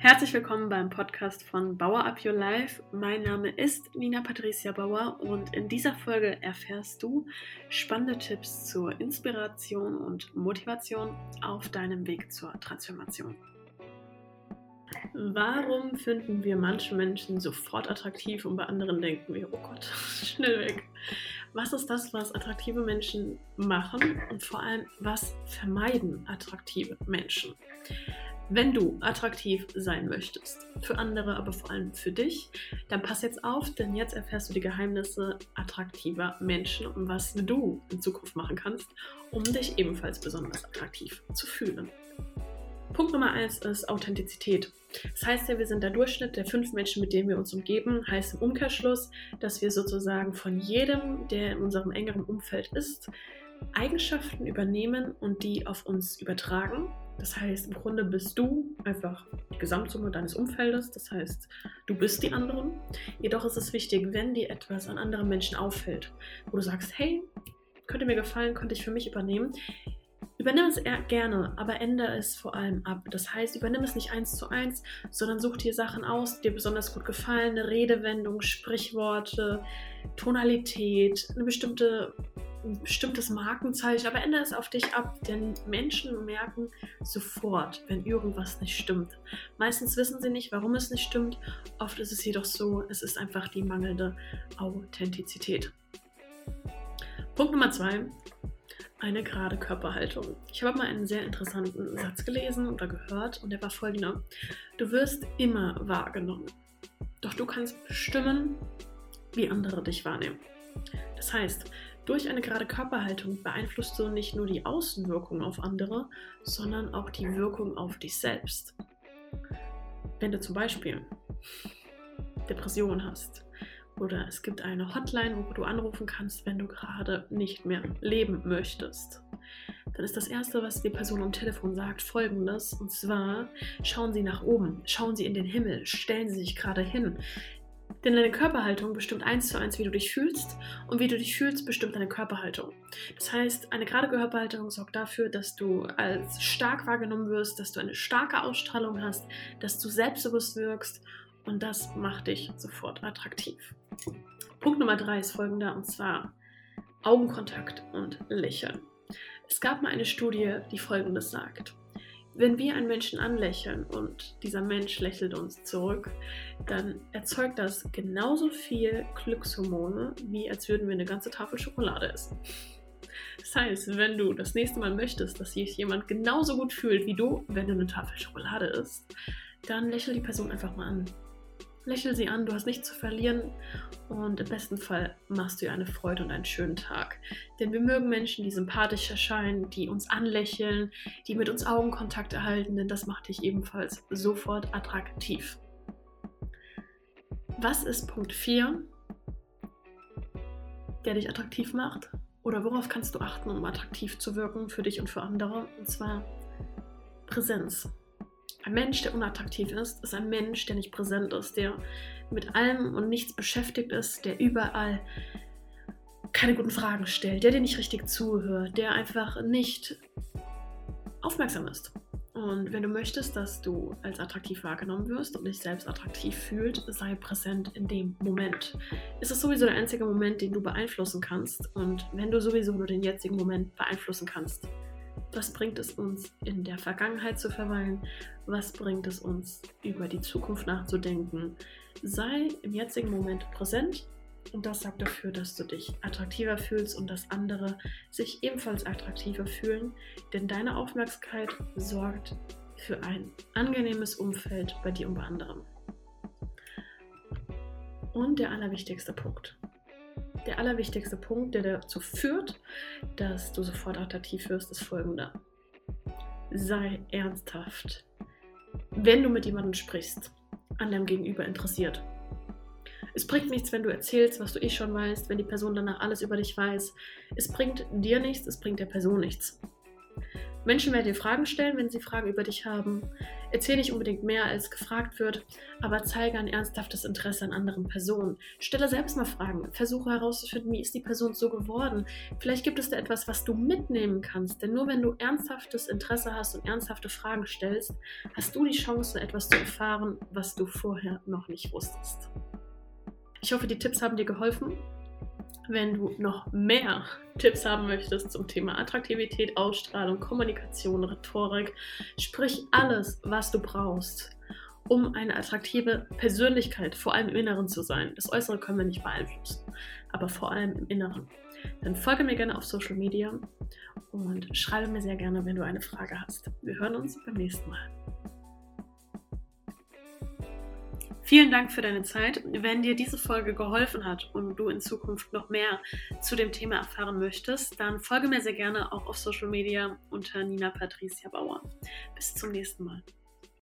Herzlich willkommen beim Podcast von Bauer Up Your Life. Mein Name ist Nina Patricia Bauer und in dieser Folge erfährst du spannende Tipps zur Inspiration und Motivation auf deinem Weg zur Transformation. Warum finden wir manche Menschen sofort attraktiv und bei anderen denken wir, oh Gott, schnell weg? Was ist das, was attraktive Menschen machen und vor allem, was vermeiden attraktive Menschen? Wenn du attraktiv sein möchtest, für andere, aber vor allem für dich, dann pass jetzt auf, denn jetzt erfährst du die Geheimnisse attraktiver Menschen und was du in Zukunft machen kannst, um dich ebenfalls besonders attraktiv zu fühlen. Punkt Nummer eins ist Authentizität. Das heißt ja, wir sind der Durchschnitt der fünf Menschen, mit denen wir uns umgeben. Heißt im Umkehrschluss, dass wir sozusagen von jedem, der in unserem engeren Umfeld ist, Eigenschaften übernehmen und die auf uns übertragen das heißt, im Grunde bist du einfach die Gesamtsumme deines Umfeldes. Das heißt, du bist die anderen. Jedoch ist es wichtig, wenn dir etwas an anderen Menschen auffällt, wo du sagst, hey, könnte mir gefallen, könnte ich für mich übernehmen. Übernimm es gerne, aber ändere es vor allem ab. Das heißt, übernimm es nicht eins zu eins, sondern such dir Sachen aus, die dir besonders gut gefallen, eine Redewendung, Sprichworte, Tonalität, eine bestimmte ein bestimmtes Markenzeichen, aber ändere es auf dich ab, denn Menschen merken sofort, wenn irgendwas nicht stimmt. Meistens wissen sie nicht, warum es nicht stimmt. Oft ist es jedoch so, es ist einfach die mangelnde Authentizität. Punkt Nummer zwei, eine gerade Körperhaltung. Ich habe mal einen sehr interessanten Satz gelesen oder gehört und der war folgender. Du wirst immer wahrgenommen, doch du kannst bestimmen, wie andere dich wahrnehmen. Das heißt, durch eine gerade Körperhaltung beeinflusst du nicht nur die Außenwirkung auf andere, sondern auch die Wirkung auf dich selbst. Wenn du zum Beispiel Depressionen hast oder es gibt eine Hotline, wo du anrufen kannst, wenn du gerade nicht mehr leben möchtest, dann ist das Erste, was die Person am Telefon sagt, folgendes. Und zwar, schauen Sie nach oben, schauen Sie in den Himmel, stellen Sie sich gerade hin, denn deine Körperhaltung bestimmt eins zu eins, wie du dich fühlst. Und wie du dich fühlst, bestimmt deine Körperhaltung. Das heißt, eine gerade Körperhaltung sorgt dafür, dass du als stark wahrgenommen wirst, dass du eine starke Ausstrahlung hast, dass du selbstbewusst wirkst. Und das macht dich sofort attraktiv. Punkt Nummer drei ist folgender, und zwar Augenkontakt und Lächeln. Es gab mal eine Studie, die folgendes sagt. Wenn wir einen Menschen anlächeln und dieser Mensch lächelt uns zurück, dann erzeugt das genauso viel Glückshormone, wie als würden wir eine ganze Tafel Schokolade essen. Das heißt, wenn du das nächste Mal möchtest, dass sich jemand genauso gut fühlt wie du, wenn du eine Tafel Schokolade isst, dann lächel die Person einfach mal an. Lächel sie an, du hast nichts zu verlieren und im besten Fall machst du ihr eine Freude und einen schönen Tag. Denn wir mögen Menschen, die sympathisch erscheinen, die uns anlächeln, die mit uns Augenkontakt erhalten, denn das macht dich ebenfalls sofort attraktiv. Was ist Punkt 4, der dich attraktiv macht? Oder worauf kannst du achten, um attraktiv zu wirken für dich und für andere? Und zwar Präsenz. Ein Mensch, der unattraktiv ist, ist ein Mensch, der nicht präsent ist, der mit allem und nichts beschäftigt ist, der überall keine guten Fragen stellt, der dir nicht richtig zuhört, der einfach nicht aufmerksam ist. Und wenn du möchtest, dass du als attraktiv wahrgenommen wirst und dich selbst attraktiv fühlst, sei präsent in dem Moment. Es ist sowieso der einzige Moment, den du beeinflussen kannst. Und wenn du sowieso nur den jetzigen Moment beeinflussen kannst, was bringt es uns, in der Vergangenheit zu verweilen? Was bringt es uns, über die Zukunft nachzudenken? Sei im jetzigen Moment präsent und das sorgt dafür, dass du dich attraktiver fühlst und dass andere sich ebenfalls attraktiver fühlen, denn deine Aufmerksamkeit sorgt für ein angenehmes Umfeld bei dir und bei anderen. Und der allerwichtigste Punkt der allerwichtigste Punkt, der dazu führt, dass du sofort attraktiv wirst, ist folgender. Sei ernsthaft. Wenn du mit jemandem sprichst, an deinem Gegenüber interessiert. Es bringt nichts, wenn du erzählst, was du eh schon weißt, wenn die Person danach alles über dich weiß. Es bringt dir nichts, es bringt der Person nichts. Menschen werden dir Fragen stellen, wenn sie Fragen über dich haben. Erzähl nicht unbedingt mehr, als gefragt wird, aber zeige ein ernsthaftes Interesse an anderen Personen. Stelle selbst mal Fragen. Versuche herauszufinden, wie ist die Person so geworden. Vielleicht gibt es da etwas, was du mitnehmen kannst. Denn nur wenn du ernsthaftes Interesse hast und ernsthafte Fragen stellst, hast du die Chance, etwas zu erfahren, was du vorher noch nicht wusstest. Ich hoffe, die Tipps haben dir geholfen. Wenn du noch mehr Tipps haben möchtest zum Thema Attraktivität, Ausstrahlung, Kommunikation, Rhetorik, sprich alles, was du brauchst, um eine attraktive Persönlichkeit, vor allem im Inneren zu sein. Das Äußere können wir nicht beeinflussen, aber vor allem im Inneren. Dann folge mir gerne auf Social Media und schreibe mir sehr gerne, wenn du eine Frage hast. Wir hören uns beim nächsten Mal. Vielen Dank für deine Zeit. Wenn dir diese Folge geholfen hat und du in Zukunft noch mehr zu dem Thema erfahren möchtest, dann folge mir sehr gerne auch auf Social Media unter Nina Patricia Bauer. Bis zum nächsten Mal.